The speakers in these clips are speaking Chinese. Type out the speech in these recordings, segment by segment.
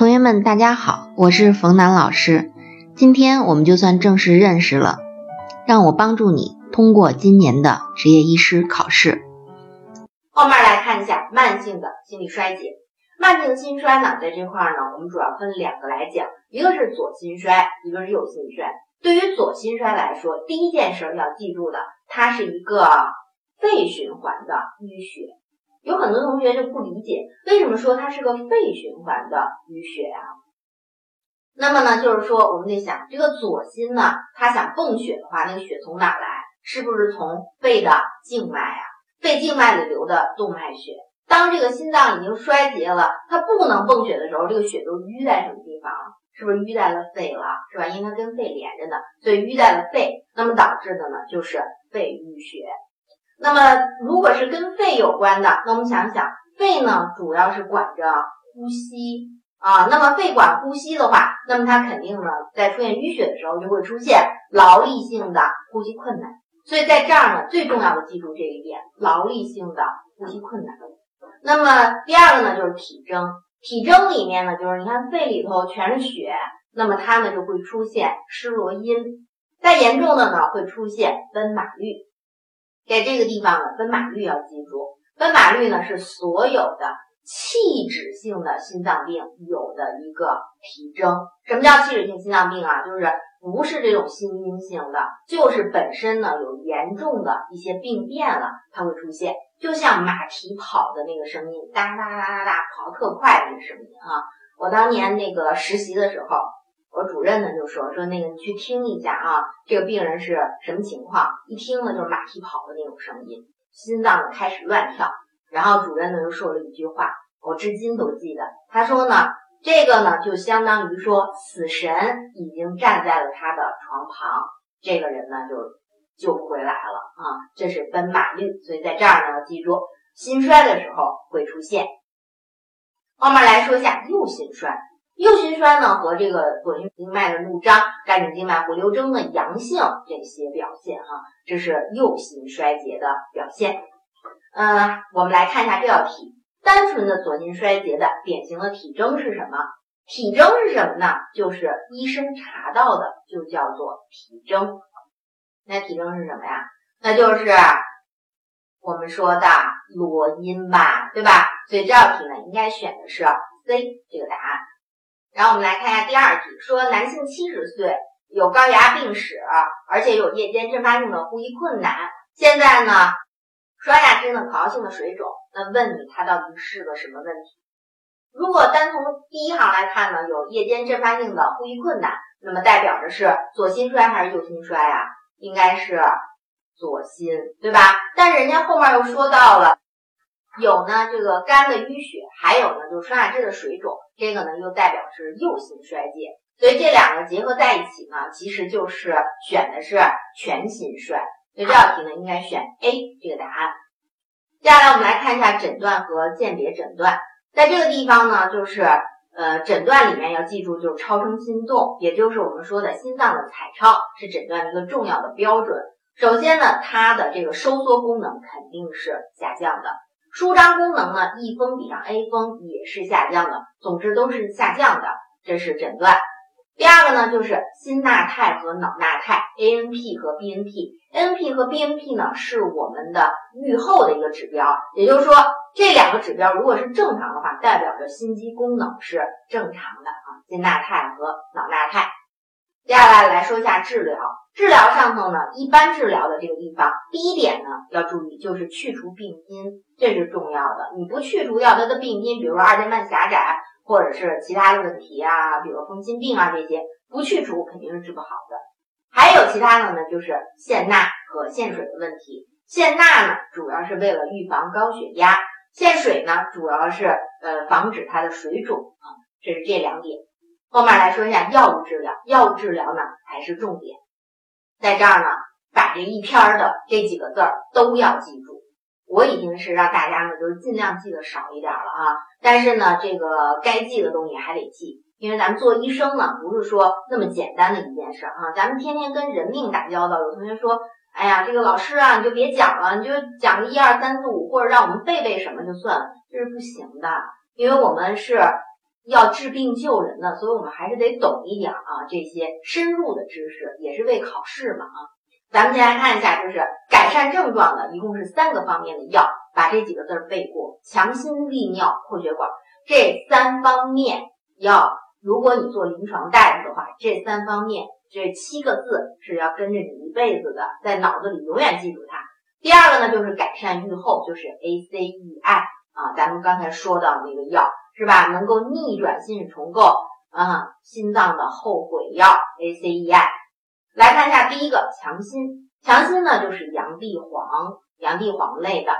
同学们，大家好，我是冯楠老师。今天我们就算正式认识了，让我帮助你通过今年的执业医师考试。后面来看一下慢性的心力衰竭。慢性心衰呢，在这块儿呢，我们主要分两个来讲，一个是左心衰，一个是右心衰。对于左心衰来说，第一件事要记住的，它是一个肺循环的淤血。有很多同学就不理解，为什么说它是个肺循环的淤血呀？那么呢，就是说我们得想，这个左心呢，它想泵血的话，那个血从哪来？是不是从肺的静脉啊？肺静脉里流的动脉血。当这个心脏已经衰竭了，它不能泵血的时候，这个血都淤在什么地方？是不是淤在了肺了？是吧？因为它跟肺连着呢，所以淤在了肺。那么导致的呢，就是肺淤血。那么，如果是跟肺有关的，那我们想想，肺呢主要是管着呼吸啊。那么肺管呼吸的话，那么它肯定呢在出现淤血的时候，就会出现劳力性的呼吸困难。所以在这儿呢，最重要的记住这一点：劳力性的呼吸困难。那么第二个呢，就是体征。体征里面呢，就是你看肺里头全是血，那么它呢就会出现失落音。再严重的呢，会出现奔马律。在这个地方呢，奔马律要记住，奔马律呢是所有的器质性的心脏病有的一个体征。什么叫器质性心脏病啊？就是不是这种心因性的，就是本身呢有严重的一些病变了，它会出现。就像马蹄跑的那个声音，哒哒哒哒哒跑特快的那个声音啊！我当年那个实习的时候。主任呢就说说那个你去听一下啊，这个病人是什么情况？一听呢就是马蹄跑的那种声音，心脏呢开始乱跳。然后主任呢就说了一句话，我至今都记得。他说呢，这个呢就相当于说死神已经站在了他的床旁，这个人呢就救不回来了啊。这是奔马律，所以在这儿呢要记住，心衰的时候会出现。后面来说一下右心衰。右心衰呢，和这个左心静脉的怒张、肝经静脉回流征的阳性这些表现哈，这是右心衰竭的表现。嗯，我们来看一下这道题，单纯的左心衰竭的典型的体征是什么？体征是什么呢？就是医生查到的就叫做体征。那体征是什么呀？那就是我们说的罗音吧，对吧？所以这道题呢，应该选的是 C 这个答案。然后我们来看一下第二题，说男性七十岁，有高血压病史，而且有夜间阵发性的呼吸困难，现在呢，双下肢呢可药性的水肿，那问你他到底是个什么问题？如果单从第一行来看呢，有夜间阵发性的呼吸困难，那么代表着是左心衰还是右心衰啊？应该是左心，对吧？但人家后面又说到了。有呢，这个肝的淤血，还有呢，就是双下肢的水肿，这个呢又代表是右心衰竭，所以这两个结合在一起呢，其实就是选的是全心衰，所以这道题呢应该选 A 这个答案。接下来我们来看一下诊断和鉴别诊断，在这个地方呢，就是呃诊断里面要记住，就是超声心动，也就是我们说的心脏的彩超是诊断一个重要的标准。首先呢，它的这个收缩功能肯定是下降的。舒张功能呢，E 峰比上 A 峰也是下降的，总之都是下降的，这是诊断。第二个呢，就是心纳肽和脑纳肽，ANP 和 BNP，ANP 和 BNP 呢是我们的预后的一个指标，也就是说这两个指标如果是正常的话，代表着心肌功能是正常的啊，心纳肽和脑纳肽。接下来来说一下治疗。治疗上头呢，一般治疗的这个地方，第一点呢要注意，就是去除病因，这是重要的。你不去除掉它的病因，比如说二尖瓣狭窄，或者是其他的问题啊，比如风心病啊这些，不去除肯定是治不好的。还有其他的呢，就是限钠和限水的问题。限钠呢，主要是为了预防高血压；限水呢，主要是呃防止它的水肿啊。这是这两点。后面来说一下药物治疗，药物治疗呢才是重点。在这儿呢，把这一篇的这几个字儿都要记住。我已经是让大家呢，就是尽量记得少一点了啊。但是呢，这个该记的东西还得记，因为咱们做医生呢，不是说那么简单的一件事啊。咱们天天跟人命打交道，有同学说：“哎呀，这个老师啊，你就别讲了，你就讲个一二三四五，或者让我们背背什么就算了。”这是不行的，因为我们是。要治病救人的，所以我们还是得懂一点啊，这些深入的知识也是为考试嘛啊。咱们先来看一下，就是改善症状的，一共是三个方面的药，把这几个字背过：强心、利尿、扩血管。这三方面要，如果你做临床大夫的话，这三方面这七个字是要跟着你一辈子的，在脑子里永远记住它。第二个呢，就是改善预后，就是 ACEI 啊，咱们刚才说到那个药是吧？能够逆转心室重构啊，心脏的后悔药 ACEI。来看一下第一个强心，强心呢就是洋地黄，洋地黄类的。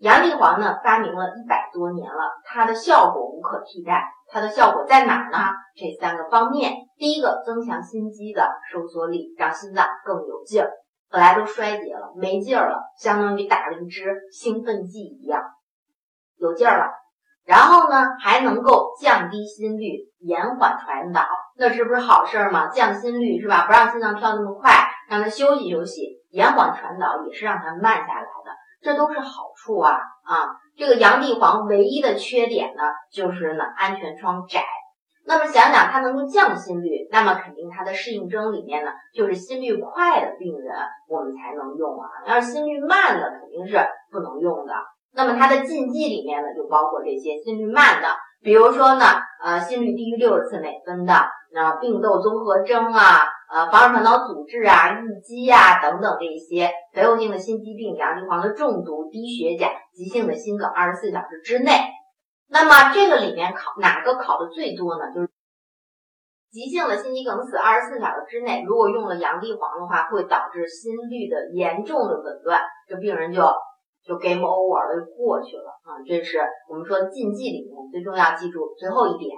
洋地黄呢，发明了一百多年了，它的效果无可替代。它的效果在哪儿呢？这三个方面，第一个增强心肌的收缩力，让心脏更有劲儿。本来都衰竭了，没劲儿了，相当于打了一支兴奋剂一样，有劲儿了。然后呢，还能够降低心率，延缓传导，那这不是好事儿吗？降心率是吧？不让心脏跳那么快，让它休息休息，延缓传导也是让它慢下来的。这都是好处啊啊！这个洋地黄唯一的缺点呢，就是呢安全窗窄。那么想想它能够降心率，那么肯定它的适应症里面呢，就是心率快的病人我们才能用啊。要是心率慢的肯定是不能用的。那么它的禁忌里面呢，就包括这些心率慢的，比如说呢，呃，心率低于六十次每分的，那病窦综合征啊。呃，房传导阻滞啊、淤积啊等等这些肥厚性的心肌病、洋地黄的中毒、低血钾、急性的心梗，二十四小时之内。那么这个里面考哪个考的最多呢？就是急性的心肌梗死，二十四小时之内，如果用了洋地黄的话，会导致心率的严重的紊乱，这病人就就 game over 了，就过去了啊。这是我们说禁忌里面最重要，记住最后一点。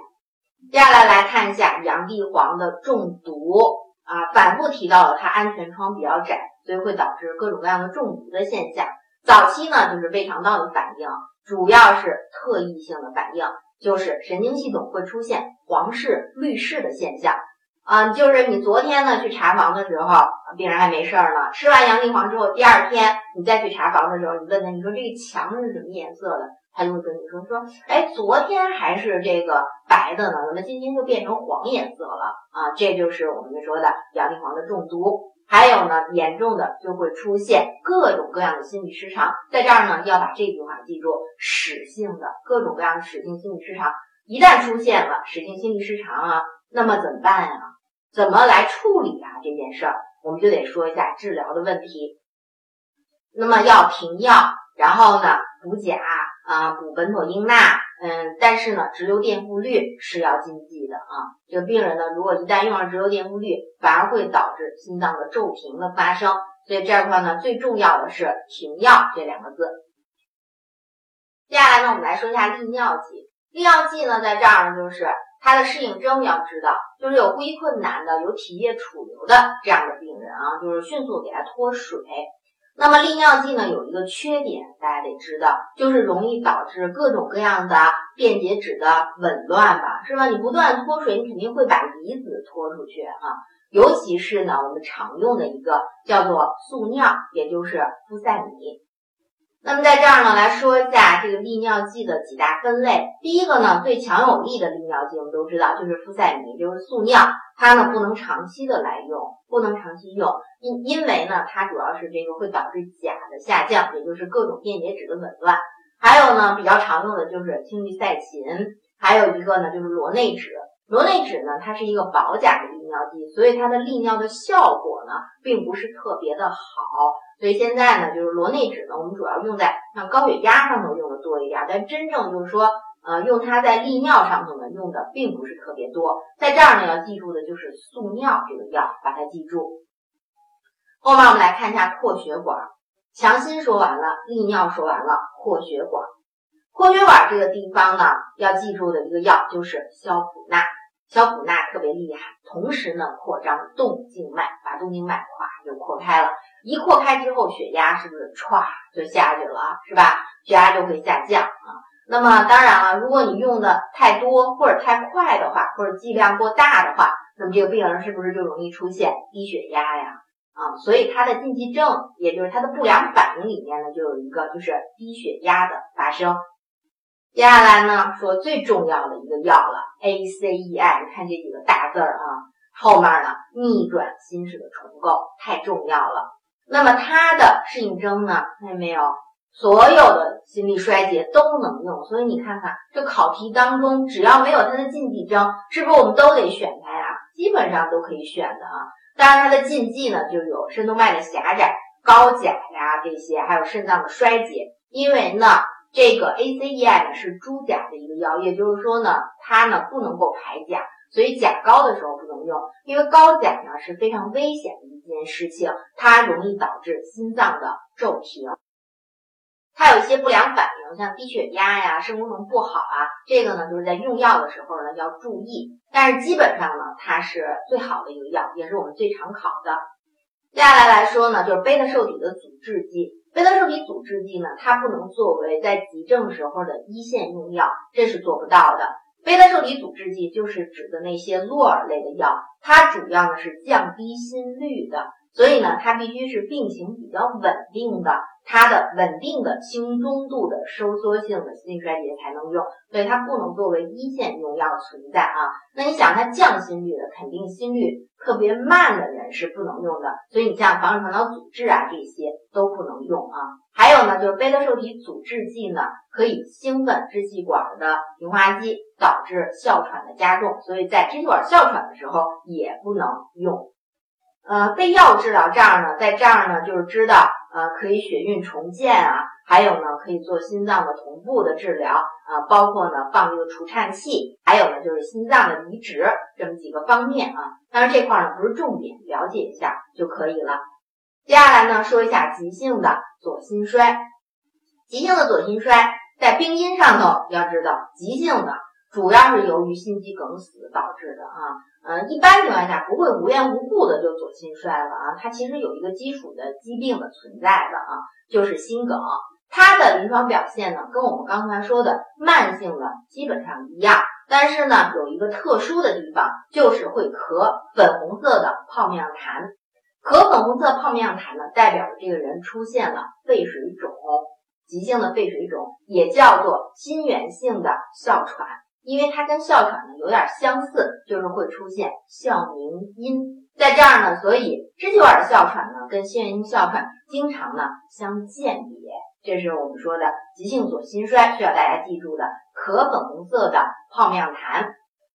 接下来来看一下洋地黄的中毒。啊，反复提到了它安全窗比较窄，所以会导致各种各样的中毒的现象。早期呢，就是胃肠道的反应，主要是特异性的反应，就是神经系统会出现黄视、绿视的现象。啊，就是你昨天呢去查房的时候，病人还没事儿呢，吃完洋地黄之后，第二天你再去查房的时候，你问他，你说这个墙是什么颜色的？他就会跟你说说，哎，昨天还是这个白的呢，怎么今天就变成黄颜色了啊？这就是我们说的洋地黄的中毒。还有呢，严重的就会出现各种各样的心理失常。在这儿呢，要把这句话记住：室性的各种各样的室性心理失常，一旦出现了室性心理失常啊，那么怎么办呀？怎么来处理啊？这件事儿，我们就得说一下治疗的问题。那么要停药，然后呢补钾。啊，补苯妥英钠，嗯，但是呢，直流电复率是要禁忌的啊。这个病人呢，如果一旦用了直流电复率，反而会导致心脏的骤停的发生。所以这块呢，最重要的是停药这两个字。接下来呢，我们来说一下利尿剂。利尿剂呢，在这儿呢，就是它的适应症要知道，就是有呼吸困难的、有体液储留的这样的病人啊，就是迅速给他脱水。那么利尿剂呢有一个缺点，大家得知道，就是容易导致各种各样的电解质的紊乱吧，是吧？你不断脱水，你肯定会把离子脱出去啊。尤其是呢，我们常用的一个叫做速尿，也就是呋塞米。那么在这儿呢，来说一下这个利尿剂的几大分类。第一个呢，最强有力的利尿剂，我们都知道就是呋塞米，就是速尿。它呢不能长期的来用，不能长期用，因因为呢，它主要是这个会导致钾的下降，也就是各种电解质的紊乱。还有呢，比较常用的就是氢氯噻嗪，还有一个呢就是螺内酯。螺内酯呢，它是一个保钾的尿剂，所以它的利尿的效果呢，并不是特别的好。所以现在呢，就是螺内酯呢，我们主要用在像高血压上头用的多一点，但真正就是说，呃，用它在利尿上头呢，用的并不是特别多。在这儿呢，要记住的就是速尿这个药，把它记住。后面我们来看一下扩血管，强心说完了，利尿说完了，扩血管。扩血管这个地方呢，要记住的一个药就是硝普钠。硝普钠特别厉害，同时呢，扩张动静脉，把动静脉咵就扩开了。一扩开之后，血压是不是歘就下去了，是吧？血压就会下降啊。那么当然了，如果你用的太多或者太快的话，或者剂量过大的话，那么这个病人是不是就容易出现低血压呀？啊，所以他的禁忌症，也就是他的不良反应里面呢，就有一个就是低血压的发生。接下来呢，说最重要的一个药了，ACEI，你看这几个大字儿啊，后面呢逆转心室的重构太重要了。那么它的适应症呢，看见没有？所有的心力衰竭都能用，所以你看看这考题当中，只要没有它的禁忌症，是不是我们都得选它呀？基本上都可以选的啊。当然它的禁忌呢，就有肾动脉的狭窄、高钾呀这些，还有肾脏的衰竭。因为呢，这个 ACEI 呢是猪钾的一个药，也就是说呢，它呢不能够排钾，所以钾高的时候不能用。因为高钾呢是非常危险的一件事情，它容易导致心脏的骤停。它有一些不良反应，像低血压呀、肾功能不好啊，这个呢就是在用药的时候呢要注意。但是基本上呢，它是最好的一个药，也是我们最常考的。接下来来说呢，就是贝塔受体的阻滞剂。贝塔受体阻滞剂呢，它不能作为在急症时候的一线用药，这是做不到的。贝塔受体阻滞剂就是指的那些洛尔类的药，它主要呢是降低心率的，所以呢它必须是病情比较稳定的。它的稳定的轻中度的收缩性的心力衰竭才能用，所以它不能作为一线用药存在啊。那你想，它降心率的，肯定心率特别慢的人是不能用的。所以你像防止传导阻滞啊，这些都不能用啊。还有呢，就是贝塔受体阻滞剂呢，可以兴奋支气管的平滑肌，导致哮喘的加重，所以在支气管哮喘的时候也不能用。呃，被药治疗这儿呢，在这儿呢，就是知道。呃，可以血运重建啊，还有呢，可以做心脏的同步的治疗啊，包括呢放这个除颤器，还有呢就是心脏的移植这么几个方面啊。当然这块呢不是重点，了解一下就可以了。接下来呢说一下急性的左心衰，急性的左心衰在病因上头要知道，急性的主要是由于心肌梗死导致的啊。嗯，一般情况下不会无缘无故的就左心衰了啊，它其实有一个基础的疾病的存在的啊，就是心梗。它的临床表现呢，跟我们刚才说的慢性的基本上一样，但是呢，有一个特殊的地方，就是会咳粉红色的泡面样痰。咳粉红色泡面样痰呢，代表着这个人出现了肺水肿，急性的肺水肿，也叫做心源性的哮喘。因为它跟哮喘呢有点相似，就是会出现哮鸣音，在这儿呢，所以支气管的哮喘呢跟心源性哮喘经常呢相鉴别，这是我们说的急性左心衰需要大家记住的，可粉红色的泡面痰。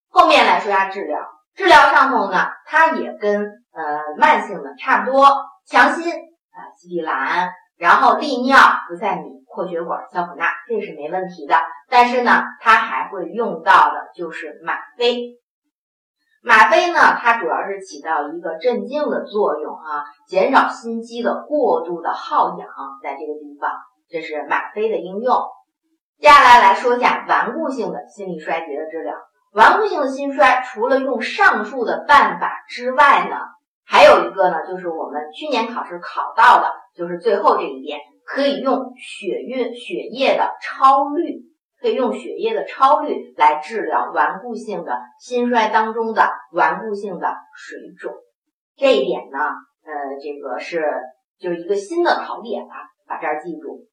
后面来说一下治疗，治疗上头呢，它也跟呃慢性的差不多，强心啊，西地兰，然后利尿、不塞米。扩血管、硝普钠，这是没问题的。但是呢，它还会用到的就是吗啡。吗啡呢，它主要是起到一个镇静的作用啊，减少心肌的过度的耗氧，在这个地方，这是吗啡的应用。接下来来说一下顽固性的心力衰竭的治疗。顽固性的心衰，除了用上述的办法之外呢，还有一个呢，就是我们去年考试考到的，就是最后这一点。可以用血运血液的超滤，可以用血液的超滤来治疗顽固性的心衰当中的顽固性的水肿。这一点呢，呃，这个是就是一个新的考点吧，把这儿记住。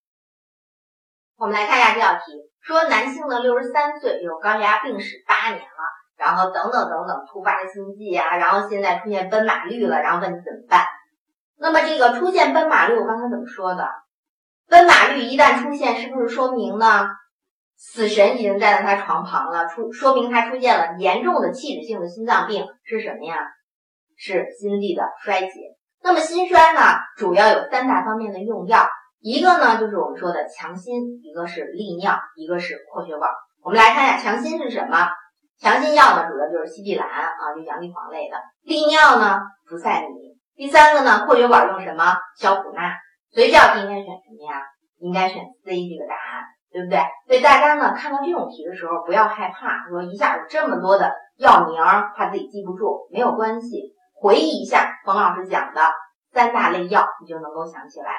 我们来看一下这道题，说男性呢六十三岁，有高血压病史八年了，然后等等等等突发的心悸啊，然后现在出现奔马绿了，然后问你怎么办？那么这个出现奔马绿，我刚才怎么说的？奔马律一旦出现，是不是说明呢？死神已经站在他床旁了，出说明他出现了严重的器质性的心脏病是什么呀？是心力的衰竭。那么心衰呢，主要有三大方面的用药，一个呢就是我们说的强心，一个是利尿，一个是扩血管。我们来看一下强心是什么？强心药呢，主要就是西地兰啊，就洋地黄类的。利尿呢，福赛米。第三个呢，扩血管用什么？硝普钠。所以这道题应该选什么呀？应该选 C 这个答案，对不对？所以大家呢看到这种题的时候，不要害怕，说一下有这么多的药名，怕自己记不住，没有关系，回忆一下冯老师讲的三大类药，你就能够想起来。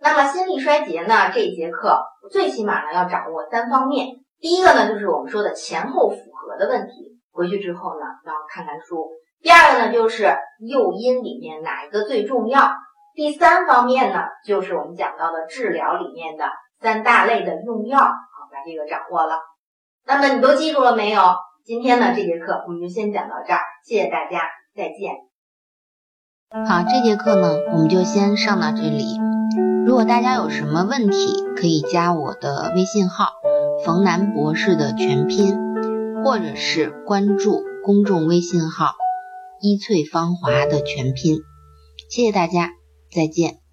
那么心力衰竭呢，这一节课最起码呢要掌握三方面，第一个呢就是我们说的前后符合的问题，回去之后呢要看看书。第二个呢就是诱因里面哪一个最重要。第三方面呢，就是我们讲到的治疗里面的三大类的用药，啊，把这个掌握了。那么你都记住了没有？今天呢这节课我们就先讲到这儿，谢谢大家，再见。好，这节课呢我们就先上到这里。如果大家有什么问题，可以加我的微信号“冯楠博士”的全拼，或者是关注公众微信号“一翠芳华”的全拼。谢谢大家，再见。